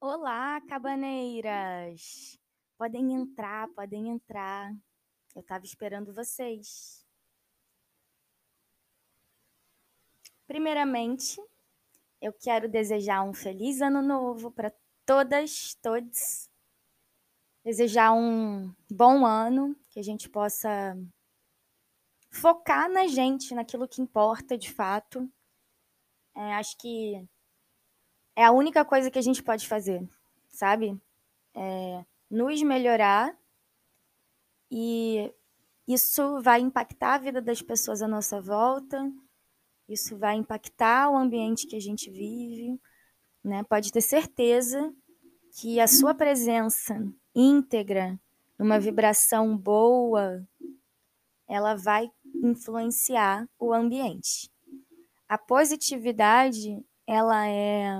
Olá, cabaneiras! Podem entrar, podem entrar. Eu estava esperando vocês. Primeiramente, eu quero desejar um feliz ano novo para todas, todos. Desejar um bom ano, que a gente possa focar na gente, naquilo que importa de fato. É, acho que é a única coisa que a gente pode fazer, sabe? É nos melhorar e isso vai impactar a vida das pessoas à nossa volta, isso vai impactar o ambiente que a gente vive, né? Pode ter certeza que a sua presença íntegra, numa vibração boa, ela vai influenciar o ambiente. A positividade, ela é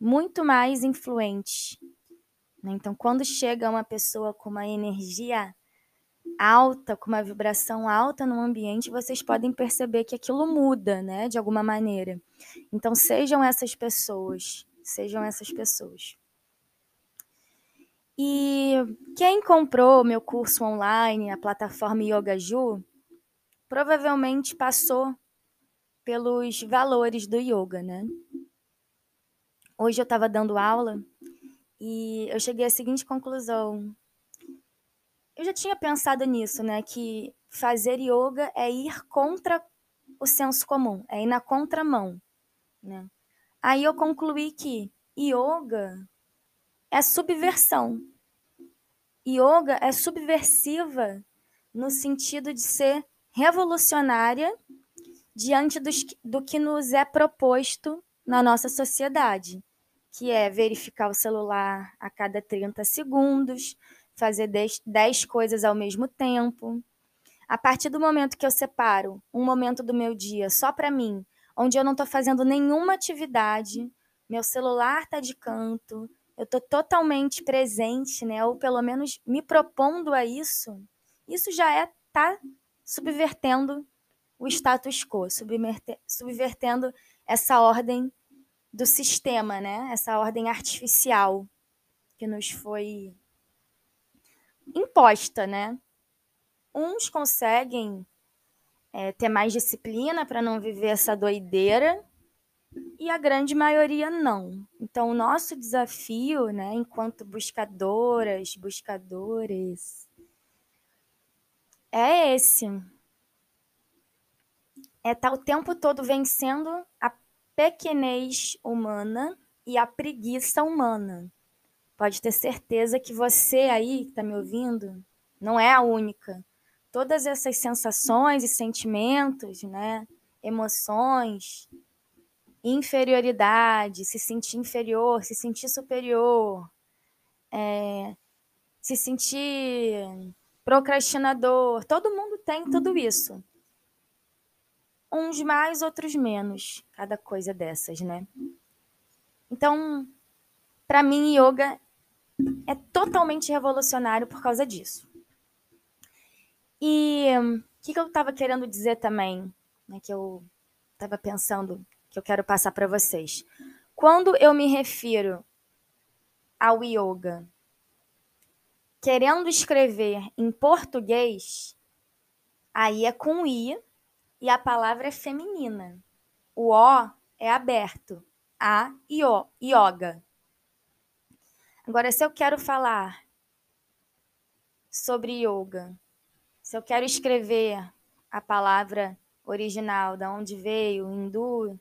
muito mais influente. Né? Então, quando chega uma pessoa com uma energia alta, com uma vibração alta no ambiente, vocês podem perceber que aquilo muda, né, de alguma maneira. Então, sejam essas pessoas, sejam essas pessoas. E quem comprou meu curso online, a plataforma Yoga Ju, provavelmente passou pelos valores do yoga, né? Hoje eu estava dando aula e eu cheguei à seguinte conclusão. Eu já tinha pensado nisso, né? Que fazer yoga é ir contra o senso comum, é ir na contramão, né? Aí eu concluí que yoga é subversão. Yoga é subversiva no sentido de ser revolucionária diante dos, do que nos é proposto na nossa sociedade que é verificar o celular a cada 30 segundos, fazer 10, 10 coisas ao mesmo tempo. A partir do momento que eu separo um momento do meu dia só para mim, onde eu não estou fazendo nenhuma atividade, meu celular está de canto, eu estou totalmente presente, né? Ou pelo menos me propondo a isso, isso já é tá subvertendo o status quo, subvertendo essa ordem do sistema, né? Essa ordem artificial que nos foi imposta, né? Uns conseguem é, ter mais disciplina para não viver essa doideira e a grande maioria não. Então, o nosso desafio, né, enquanto buscadoras, buscadores, é esse. É estar tá o tempo todo vencendo a pequenez humana e a preguiça humana. Pode ter certeza que você aí que está me ouvindo não é a única. Todas essas sensações e sentimentos, né, emoções, inferioridade, se sentir inferior, se sentir superior, é, se sentir procrastinador, todo mundo tem tudo isso uns mais, outros menos, cada coisa dessas, né? Então, para mim, yoga é totalmente revolucionário por causa disso. E o um, que, que eu estava querendo dizer também, né, que eu estava pensando que eu quero passar para vocês. Quando eu me refiro ao yoga querendo escrever em português, aí é com i e a palavra é feminina. O O é aberto. A e O, yoga. Agora, se eu quero falar sobre yoga, se eu quero escrever a palavra original, da onde veio, hindu,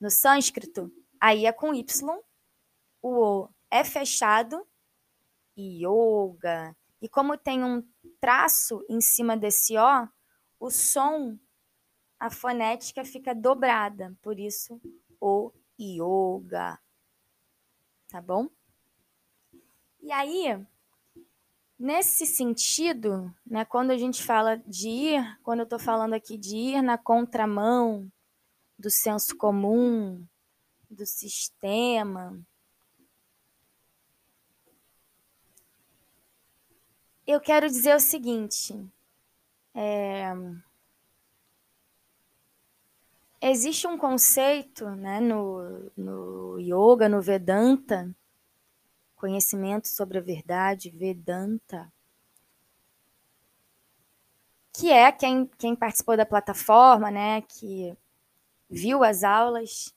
no sânscrito, aí é com Y, o O é fechado, yoga. E como tem um traço em cima desse O, o som a fonética fica dobrada, por isso o yoga. Tá bom? E aí, nesse sentido, né, quando a gente fala de ir, quando eu estou falando aqui de ir na contramão do senso comum, do sistema, eu quero dizer o seguinte: é, Existe um conceito né, no, no yoga, no Vedanta, conhecimento sobre a verdade, Vedanta, que é quem, quem participou da plataforma, né, que viu as aulas,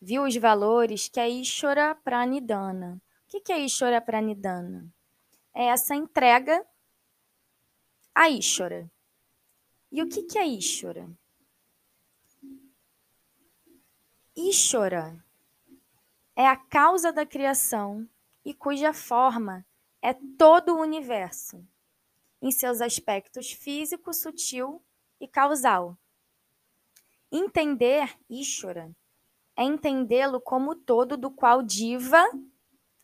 viu os valores, que é Ishvara Pranidhana. O que é Ishvara Pranidhana? É essa entrega a Ishvara. E o que é Ishvara? Ishvara é a causa da criação e cuja forma é todo o universo, em seus aspectos físico, sutil e causal. Entender Ishvara é entendê-lo como todo do qual Diva,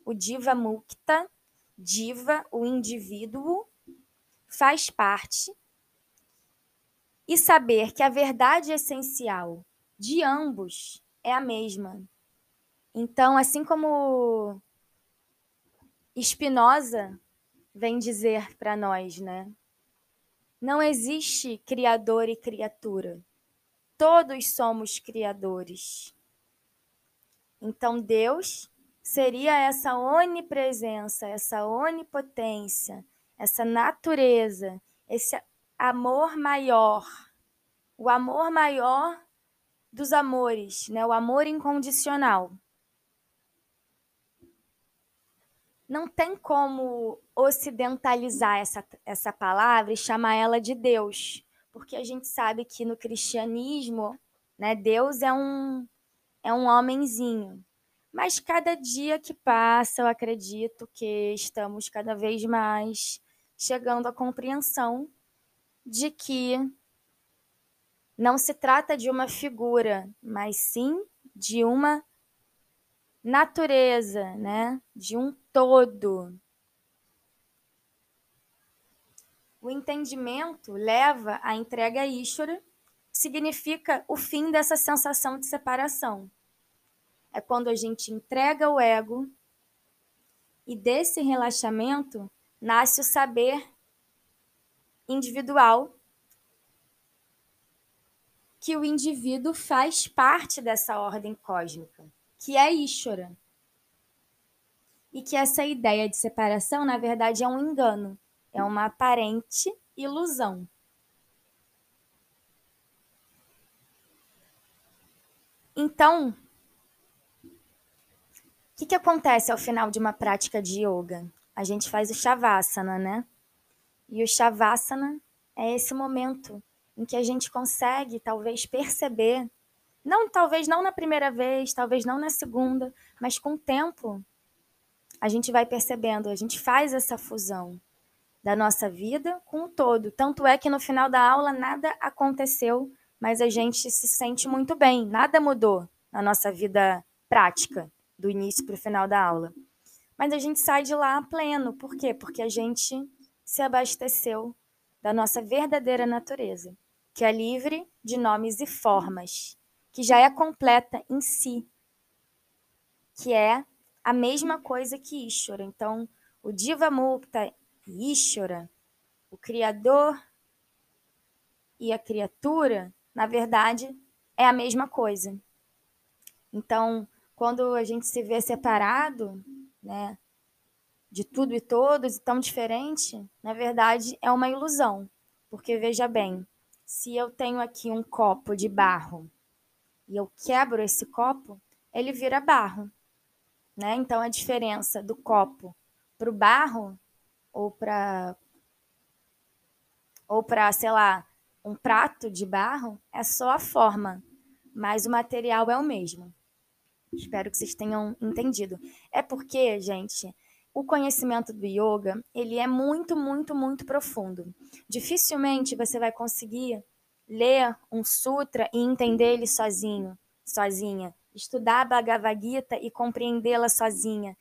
o Diva Mukta, Diva, o indivíduo, faz parte, e saber que a verdade essencial de ambos é a mesma. Então, assim como Spinoza vem dizer para nós, né? Não existe criador e criatura. Todos somos criadores. Então, Deus seria essa onipresença, essa onipotência, essa natureza, esse amor maior, o amor maior dos amores, né? o amor incondicional. Não tem como ocidentalizar essa, essa palavra e chamar ela de Deus, porque a gente sabe que no cristianismo, né, Deus é um, é um homenzinho. Mas cada dia que passa, eu acredito que estamos cada vez mais chegando à compreensão de que não se trata de uma figura, mas sim de uma natureza, né? de um todo. O entendimento leva à entrega a Ishvara, significa o fim dessa sensação de separação. É quando a gente entrega o ego e desse relaxamento nasce o saber individual que o indivíduo faz parte dessa ordem cósmica, que é Ishvara. E que essa ideia de separação, na verdade, é um engano, é uma aparente ilusão. Então, o que, que acontece ao final de uma prática de yoga? A gente faz o Shavasana, né? E o Shavasana é esse momento em que a gente consegue talvez perceber, não talvez não na primeira vez, talvez não na segunda, mas com o tempo a gente vai percebendo, a gente faz essa fusão da nossa vida com o todo. Tanto é que no final da aula nada aconteceu, mas a gente se sente muito bem, nada mudou na nossa vida prática, do início para o final da aula. Mas a gente sai de lá pleno. Por quê? Porque a gente se abasteceu da nossa verdadeira natureza, que é livre de nomes e formas, que já é completa em si, que é a mesma coisa que Ishvara. Então, o Diva Mukta e Ishvara, o Criador e a criatura, na verdade, é a mesma coisa. Então, quando a gente se vê separado, né, de tudo e todos e tão diferente, na verdade é uma ilusão. Porque veja bem, se eu tenho aqui um copo de barro e eu quebro esse copo, ele vira barro. Né? Então a diferença do copo para o barro ou para ou para, sei lá, um prato de barro é só a forma, mas o material é o mesmo. Espero que vocês tenham entendido. É porque, gente, o conhecimento do yoga, ele é muito, muito, muito profundo. Dificilmente você vai conseguir ler um sutra e entender ele sozinho, sozinha. Estudar a Bhagavad Gita e compreendê-la sozinha.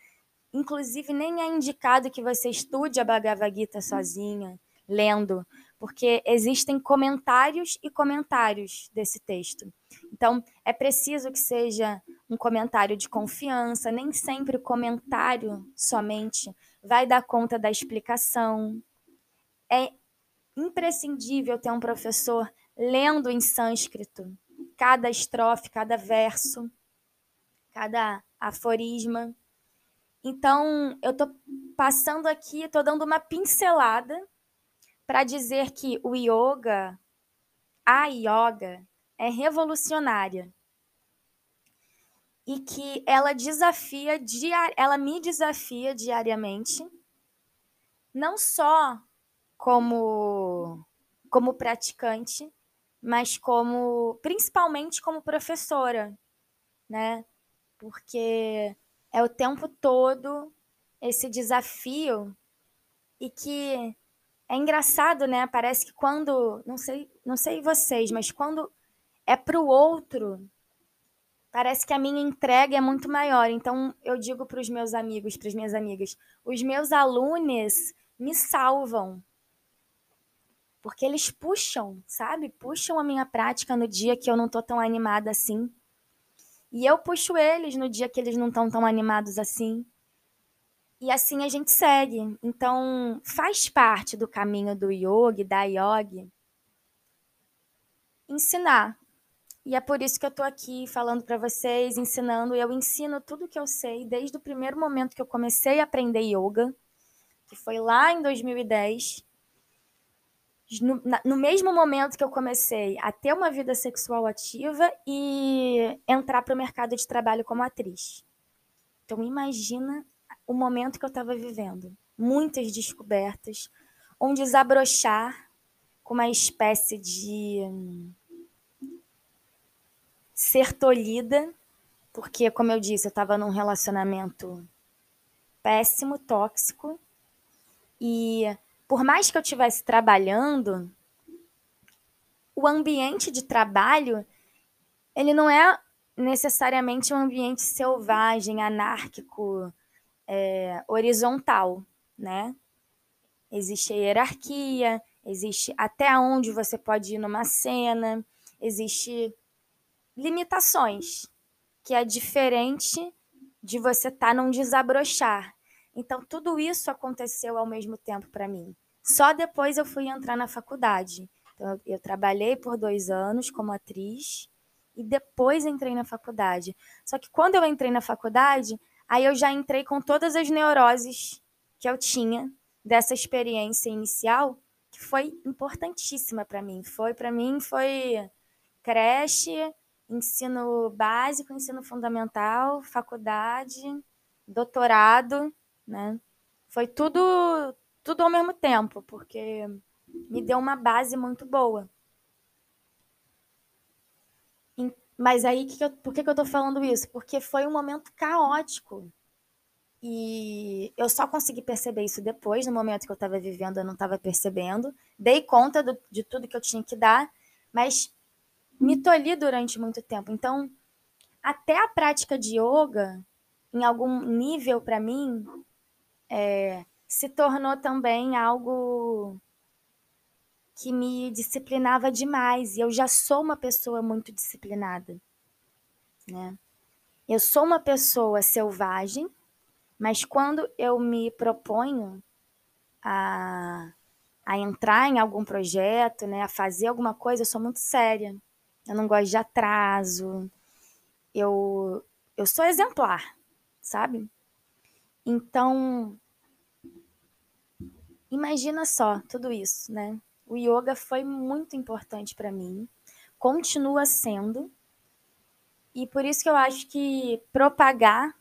Inclusive, nem é indicado que você estude a Bhagavad Gita sozinha, lendo, porque existem comentários e comentários desse texto. Então, é preciso que seja um comentário de confiança, nem sempre o comentário somente vai dar conta da explicação. É imprescindível ter um professor lendo em sânscrito cada estrofe, cada verso, cada aforisma. Então, eu tô passando aqui, tô dando uma pincelada para dizer que o yoga, a yoga, é revolucionária e que ela desafia, ela me desafia diariamente, não só como como praticante, mas como principalmente como professora, né? Porque é o tempo todo esse desafio e que é engraçado, né? Parece que quando, não sei, não sei vocês, mas quando é para o outro, parece que a minha entrega é muito maior. Então eu digo para os meus amigos, para as minhas amigas, os meus alunos me salvam. Porque eles puxam, sabe? Puxam a minha prática no dia que eu não tô tão animada assim. E eu puxo eles no dia que eles não estão tão animados assim. E assim a gente segue. Então, faz parte do caminho do yoga, da yoga, ensinar. E é por isso que eu estou aqui falando para vocês, ensinando. Eu ensino tudo que eu sei desde o primeiro momento que eu comecei a aprender yoga, que foi lá em 2010 no, no, mesmo momento que eu comecei a ter uma vida sexual ativa e entrar para o mercado de trabalho como atriz. Então, imagina o momento que eu estava vivendo. Muitas descobertas, um desabrochar com uma espécie de ser tolhida, porque, como eu disse, eu estava num relacionamento péssimo, tóxico, e por mais que eu estivesse trabalhando, o ambiente de trabalho ele não é necessariamente um ambiente selvagem, anárquico, é, horizontal, né? Existe a hierarquia, existe até onde você pode ir numa cena, existe limitações, que é diferente de você estar tá num desabrochar. Então, tudo isso aconteceu ao mesmo tempo para mim. Só depois eu fui entrar na faculdade. Então, eu, trabalhei por dois anos como atriz e depois entrei na faculdade. Só que quando eu entrei na faculdade, aí eu já entrei com todas as neuroses que eu tinha dessa experiência inicial, que foi importantíssima para mim. Foi para mim foi creche, ensino básico, ensino fundamental, faculdade, doutorado né? Foi tudo tudo ao mesmo tempo, porque me deu uma base muito boa. Mas aí, que que eu, por que, que eu tô falando isso? Porque foi um momento caótico. E eu só consegui perceber isso depois, no momento que eu estava vivendo, eu não estava percebendo. Dei conta do, de tudo que eu tinha que dar, mas me tolhi durante muito tempo. Então, até a prática de yoga, em algum nível para mim, é, se tornou também algo que me disciplinava demais. E eu já sou uma pessoa muito disciplinada. Né? Eu sou uma pessoa selvagem, mas quando eu me proponho a, a entrar em algum projeto, né, a fazer alguma coisa, eu sou muito séria. Eu não gosto de atraso. Eu, eu sou exemplar, sabe? Então, imagina só tudo isso, né? O yoga foi muito importante para mim, continua sendo, e por isso que eu acho que propagar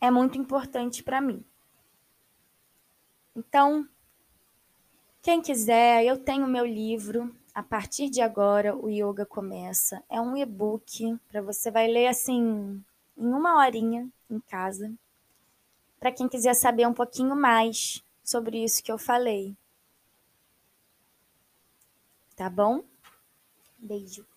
é muito importante para mim. Então, quem quiser, eu tenho meu livro. A partir de agora, o yoga começa. É um e-book para você vai ler assim em uma horinha em casa, para quem quiser saber um pouquinho mais sobre isso que eu falei. Tá bom? Beijo.